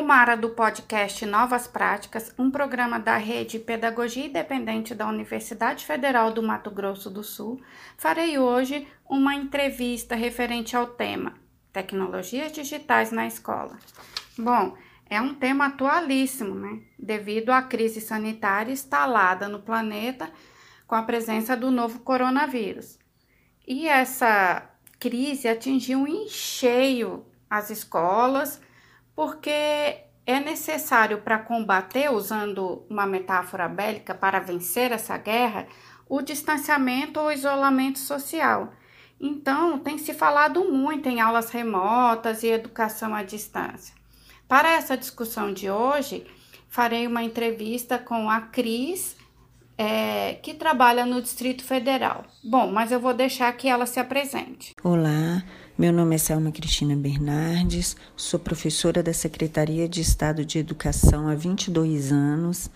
Eu, Mara, do podcast Novas Práticas, um programa da rede Pedagogia Independente da Universidade Federal do Mato Grosso do Sul, farei hoje uma entrevista referente ao tema Tecnologias Digitais na Escola. Bom, é um tema atualíssimo, né? Devido à crise sanitária instalada no planeta com a presença do novo coronavírus. E essa crise atingiu em cheio as escolas, porque é necessário para combater, usando uma metáfora bélica, para vencer essa guerra, o distanciamento ou isolamento social. Então, tem se falado muito em aulas remotas e educação à distância. Para essa discussão de hoje, farei uma entrevista com a Cris, é, que trabalha no Distrito Federal. Bom, mas eu vou deixar que ela se apresente. Olá, meu nome é Selma Cristina Bernardes, sou professora da Secretaria de Estado de Educação há 22 anos,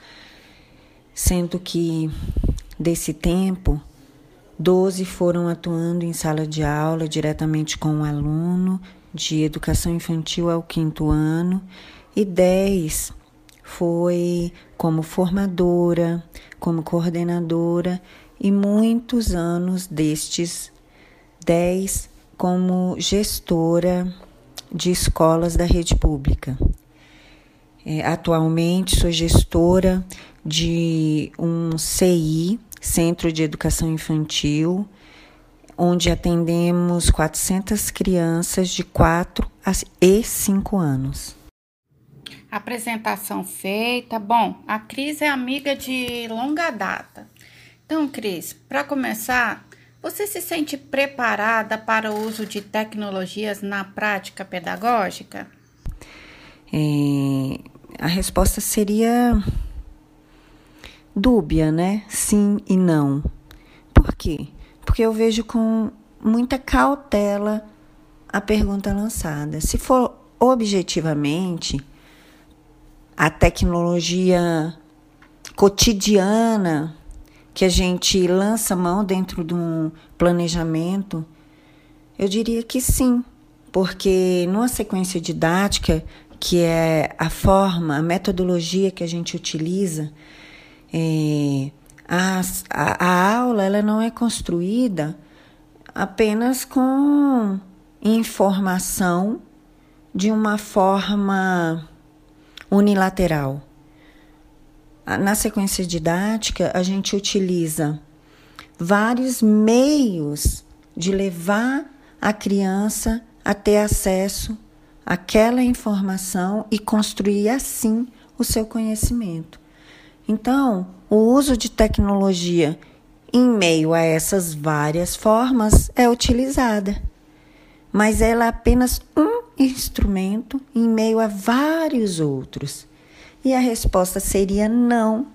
sendo que desse tempo, 12 foram atuando em sala de aula diretamente com o aluno, de educação infantil ao quinto ano, e 10 foi como formadora, como coordenadora e muitos anos destes dez como gestora de escolas da rede pública. É, atualmente sou gestora de um CI, Centro de Educação Infantil, onde atendemos 400 crianças de 4 e 5 anos. Apresentação feita. Bom, a Cris é amiga de longa data. Então, Cris, para começar, você se sente preparada para o uso de tecnologias na prática pedagógica? É, a resposta seria dúbia, né? Sim e não. Por quê? Porque eu vejo com muita cautela a pergunta lançada. Se for objetivamente a tecnologia cotidiana que a gente lança mão dentro de um planejamento? Eu diria que sim, porque numa sequência didática, que é a forma, a metodologia que a gente utiliza, é, a, a, a aula ela não é construída apenas com informação de uma forma unilateral. Na sequência didática, a gente utiliza vários meios de levar a criança a ter acesso àquela informação e construir assim o seu conhecimento. Então, o uso de tecnologia em meio a essas várias formas é utilizada, mas ela é apenas um instrumento em meio a vários outros? E a resposta seria não,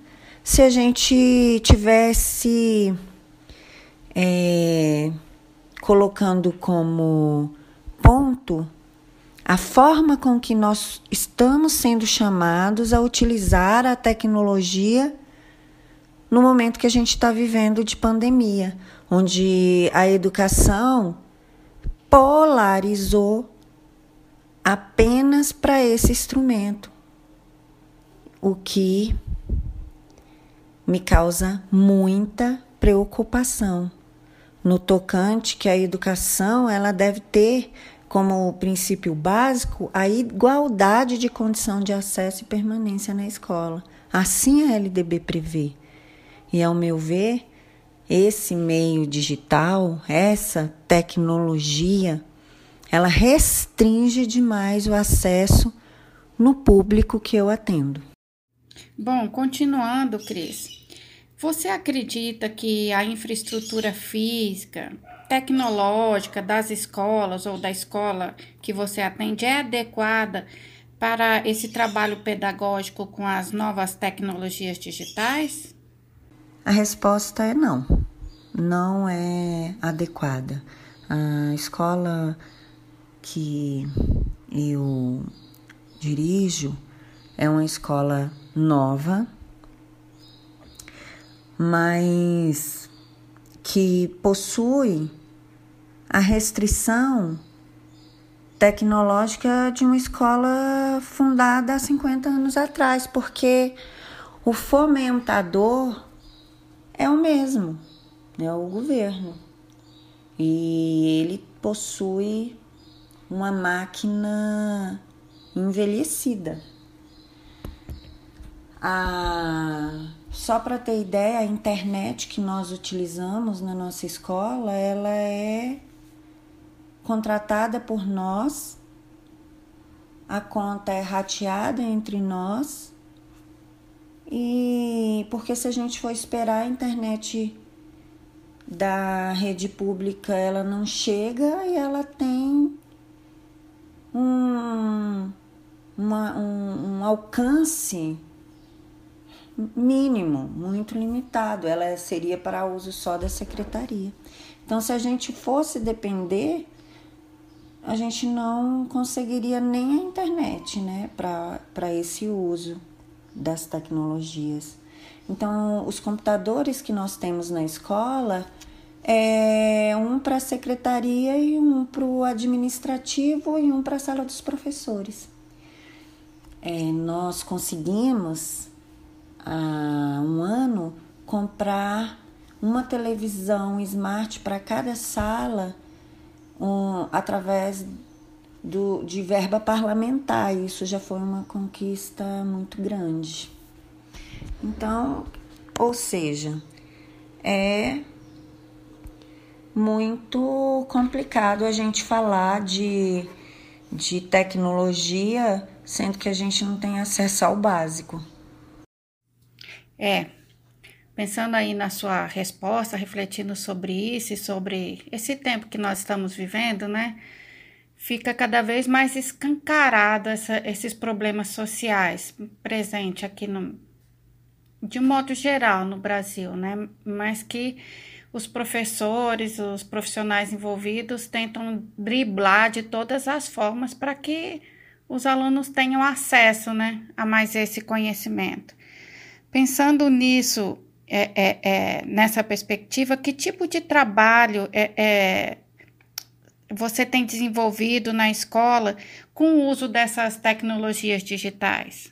se a gente tivesse é, colocando como ponto a forma com que nós estamos sendo chamados a utilizar a tecnologia no momento que a gente está vivendo de pandemia, onde a educação polarizou apenas para esse instrumento, o que me causa muita preocupação no tocante que a educação ela deve ter como princípio básico a igualdade de condição de acesso e permanência na escola. Assim a LDB prevê. E ao meu ver, esse meio digital, essa tecnologia ela restringe demais o acesso no público que eu atendo. Bom, continuando, Cris, você acredita que a infraestrutura física, tecnológica das escolas ou da escola que você atende é adequada para esse trabalho pedagógico com as novas tecnologias digitais? A resposta é não. Não é adequada. A escola que eu dirijo é uma escola nova, mas que possui a restrição tecnológica de uma escola fundada há 50 anos atrás, porque o fomentador é o mesmo, é o governo. E ele possui uma máquina envelhecida. A, só para ter ideia, a internet que nós utilizamos na nossa escola, ela é contratada por nós, a conta é rateada entre nós, e porque se a gente for esperar a internet da rede pública, ela não chega e ela tem um, uma, um, um alcance mínimo, muito limitado. Ela seria para uso só da secretaria. Então, se a gente fosse depender a gente não conseguiria nem a internet, né, para esse uso das tecnologias. Então, os computadores que nós temos na escola é um para a secretaria e um para o administrativo e um para a sala dos professores. É, nós conseguimos um ano comprar uma televisão smart para cada sala um, através do, de verba parlamentar. Isso já foi uma conquista muito grande. Então, ou seja, é muito complicado a gente falar de, de tecnologia sendo que a gente não tem acesso ao básico. É, Pensando aí na sua resposta, refletindo sobre isso e sobre esse tempo que nós estamos vivendo, né? Fica cada vez mais escancarado essa, esses problemas sociais presentes aqui no, de um modo geral no Brasil, né? Mas que os professores, os profissionais envolvidos tentam driblar de todas as formas para que os alunos tenham acesso, né, a mais esse conhecimento. Pensando nisso, é, é, é, nessa perspectiva, que tipo de trabalho é, é, você tem desenvolvido na escola com o uso dessas tecnologias digitais?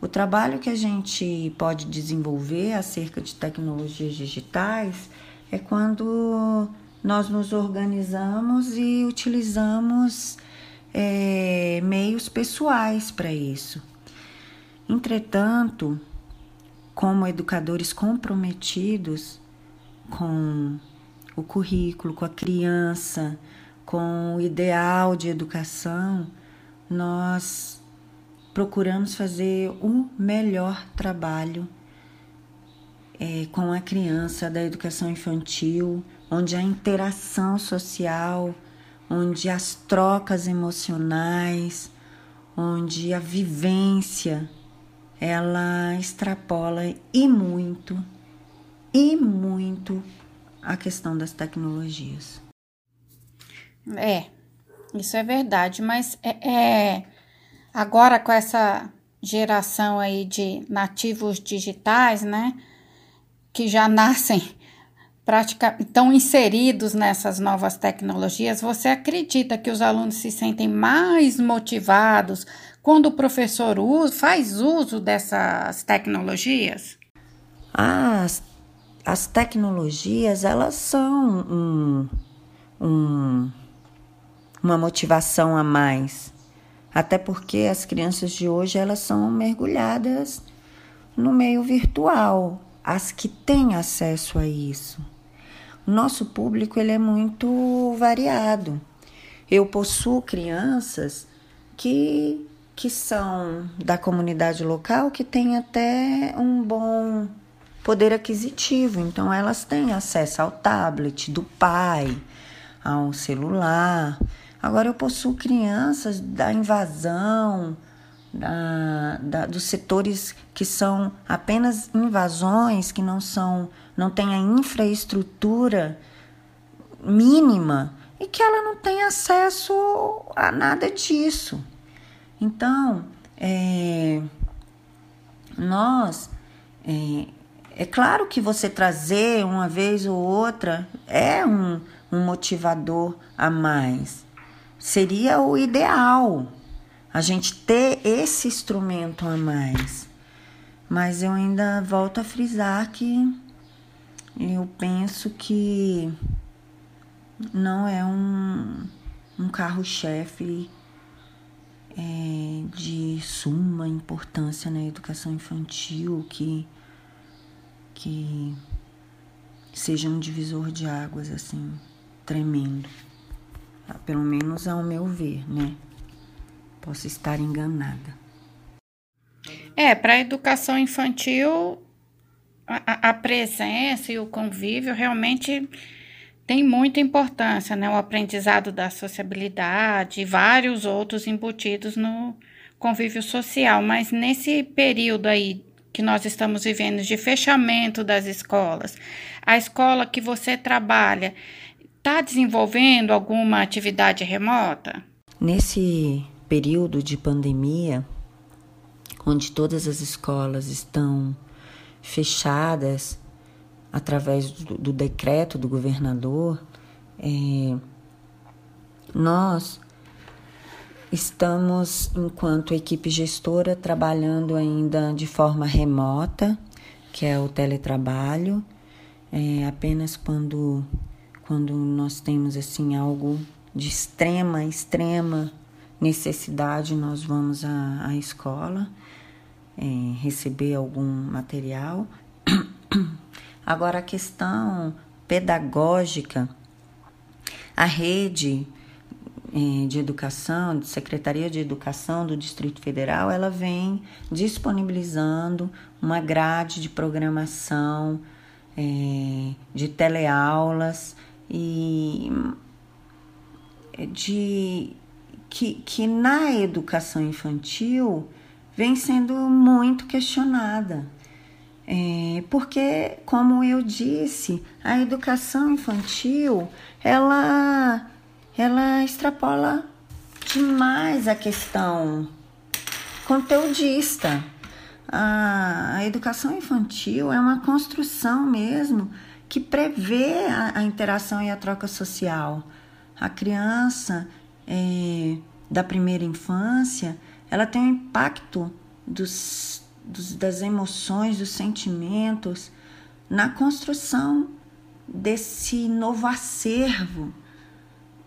O trabalho que a gente pode desenvolver acerca de tecnologias digitais é quando nós nos organizamos e utilizamos é, meios pessoais para isso. Entretanto, como educadores comprometidos com o currículo, com a criança, com o ideal de educação, nós procuramos fazer o melhor trabalho é, com a criança da educação infantil, onde a interação social, onde as trocas emocionais, onde a vivência ela extrapola e muito, e muito a questão das tecnologias. É, isso é verdade, mas é, é agora com essa geração aí de nativos digitais, né, que já nascem praticamente estão inseridos nessas novas tecnologias, você acredita que os alunos se sentem mais motivados quando o professor usa, faz uso dessas tecnologias? As, as tecnologias, elas são um, um, uma motivação a mais. Até porque as crianças de hoje, elas são mergulhadas no meio virtual. As que têm acesso a isso. Nosso público ele é muito variado. Eu possuo crianças que que são da comunidade local que têm até um bom poder aquisitivo. Então, elas têm acesso ao tablet do pai, ao celular. Agora, eu possuo crianças da invasão, da, da, dos setores que são apenas invasões, que não são, não têm a infraestrutura mínima e que ela não tem acesso a nada disso. Então, é, nós, é, é claro que você trazer uma vez ou outra é um, um motivador a mais. seria o ideal a gente ter esse instrumento a mais. Mas eu ainda volto a frisar que eu penso que não é um, um carro-chefe é, de suma importância na educação infantil que, que seja um divisor de águas assim tremendo. Pelo menos ao meu ver, né? Posso estar enganada. É, para a educação infantil, a, a, presença e o convívio realmente tem muita importância, né? O aprendizado da sociabilidade e vários outros embutidos no convívio social. Mas nesse período aí que nós estamos vivendo de fechamento das escolas, a escola que você trabalha está desenvolvendo alguma atividade remota? Nesse período de pandemia, onde todas as escolas estão fechadas através do, do decreto do governador, é, nós estamos, enquanto equipe gestora, trabalhando ainda de forma remota, que é o teletrabalho, é, apenas quando, quando nós temos assim algo de extrema, extrema necessidade, nós vamos à, à escola é, receber algum material. Agora, a questão pedagógica, a rede é, de educação, de Secretaria de Educação do Distrito Federal, ela vem disponibilizando uma grade de programação, é, de teleaulas e de que, que na educação infantil vem sendo muito questionada. É, porque, como eu disse, a educação infantil ela, ela extrapola demais a questão conteudista. A, a educação infantil é uma construção mesmo que prevê a, a interação e a troca social. A criança é, da primeira infância ela tem um impacto dos, dos, das emoções, dos sentimentos na construção desse novo acervo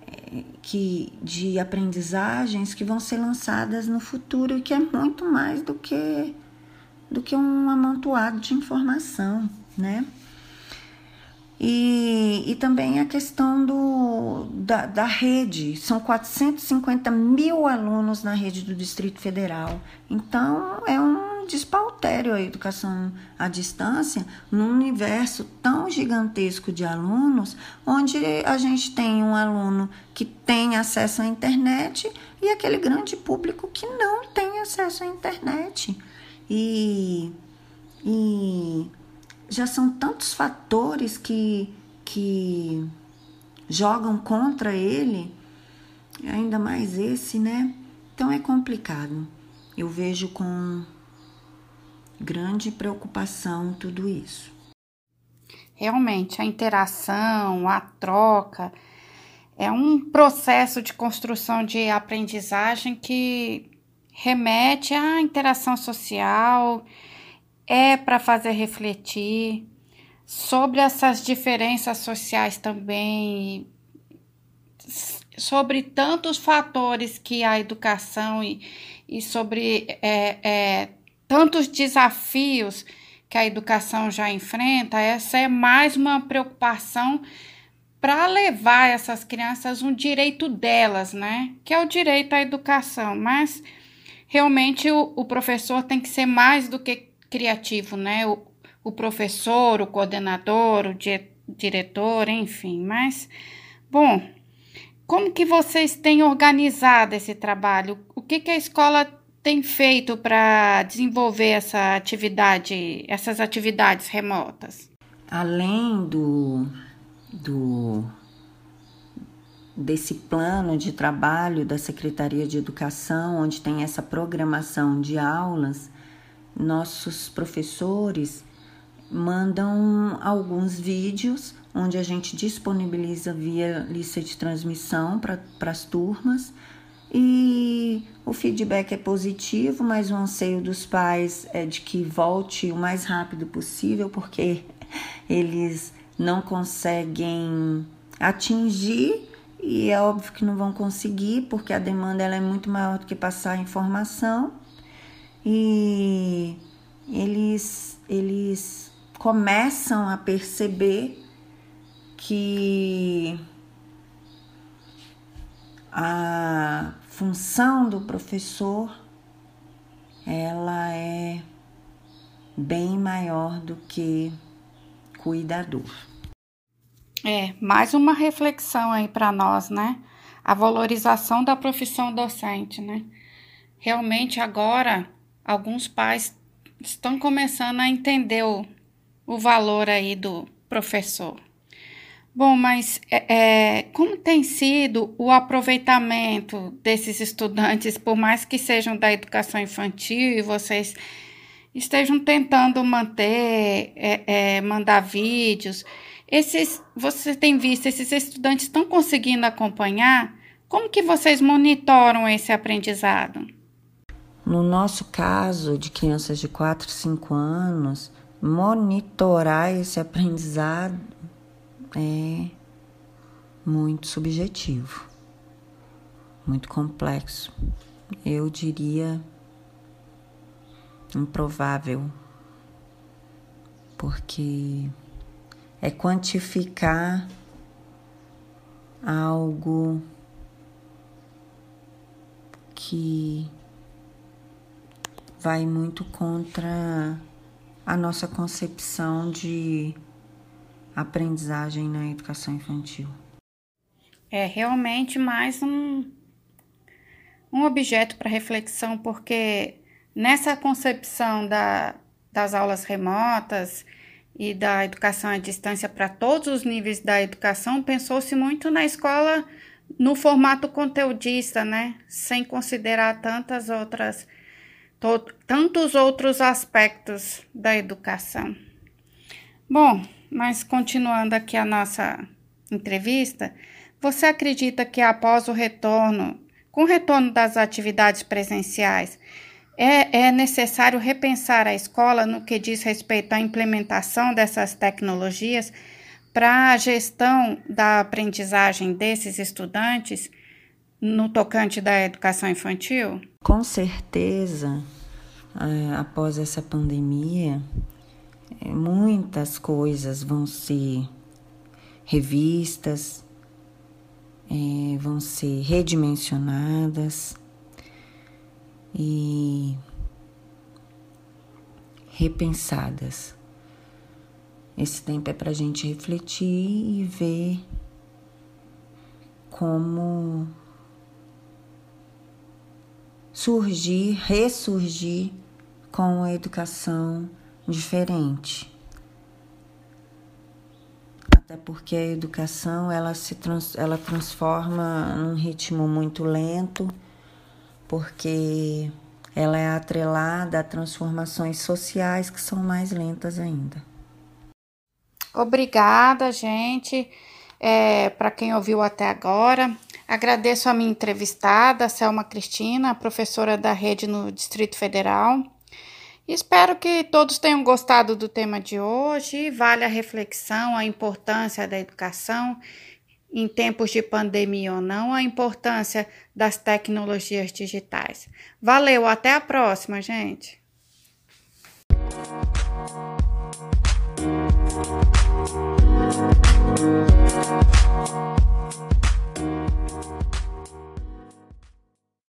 é, que, de aprendizagens que vão ser lançadas no futuro e que é muito mais do que, do que um amontoado de informação, né? E, e também a questão do, da, da rede. São 450 mil alunos na rede do Distrito Federal. Então, é um despautério a educação à distância num universo tão gigantesco de alunos, onde a gente tem um aluno que tem acesso à internet e aquele grande público que não tem acesso à internet. E, e já são tantos fatores que, que jogam contra ele, ainda mais esse, né? Então é complicado. Eu vejo com grande preocupação tudo isso. Realmente, a interação, a troca, é um processo de construção de aprendizagem que remete à interação social é para fazer refletir sobre essas diferenças sociais também, sobre tantos fatores que a educação e, e sobre é, é, tantos desafios que a educação já enfrenta, essa é mais uma preocupação para levar essas crianças um direito delas, né? Que é o direito à educação. Mas realmente o, o professor tem que ser mais do que criativo, né? O, o professor, o coordenador, o di diretor, enfim. Mas, bom, como que vocês têm organizado esse trabalho? O que, que a escola tem feito para desenvolver essa atividade, essas atividades remotas? Além do, do desse plano de trabalho da Secretaria de Educação, onde tem essa programação de aulas, nossos professores mandam alguns vídeos onde a gente disponibiliza via lista de transmissão para as turmas e o feedback é positivo, mas o anseio dos pais é de que volte o mais rápido possível, porque eles não conseguem atingir e é óbvio que não vão conseguir, porque a demanda ela é muito maior do que passar a informação. E eles eles começam a perceber que a função do professor ela é bem maior do que cuidador. É, mais uma reflexão aí para nós, né? A valorização da profissão docente, né? Realmente agora alguns pais estão começando a entender o, o valor aí do professor. Bom, mas é, é, como tem sido o aproveitamento desses estudantes, por mais que sejam da educação infantil e vocês estejam tentando manter, é, é mandar vídeos, esses, você tem visto, esses estudantes estão conseguindo acompanhar? Como que vocês monitoram esse aprendizado? No nosso caso de crianças de 4, 5 anos, monitorar esse aprendizado é muito subjetivo, muito complexo. Eu diria improvável, porque é quantificar algo que vai muito contra a nossa concepção de aprendizagem na educação infantil. É realmente mais um, um objeto para reflexão, porque nessa concepção da, das aulas remotas e da educação à distância para todos os níveis da educação, pensou-se muito na escola no formato conteudista, né? Sem considerar tantas outras, tantos outros aspectos da educação. Bom, mas continuando aqui a nossa entrevista, você acredita que após o retorno, com o retorno das atividades presenciais, é, é necessário repensar a escola no que diz respeito à implementação dessas tecnologias para a gestão da aprendizagem desses estudantes no tocante da educação infantil? Com certeza, é, após essa pandemia, é, muitas coisas vão ser revistas, é, vão ser redimensionadas e repensadas. Esse tempo é para a gente refletir e ver como surgir, ressurgir com a educação diferente. Até porque a educação ela se trans, ela transforma num ritmo muito lento, porque ela é atrelada a transformações sociais que são mais lentas ainda. Obrigada, gente, é, para quem ouviu até agora. Agradeço a minha entrevistada, Selma Cristina, professora da rede no Distrito Federal. Espero que todos tenham gostado do tema de hoje. Vale a reflexão, a importância da educação em tempos de pandemia ou não, a importância das tecnologias digitais. Valeu, até a próxima, gente. Música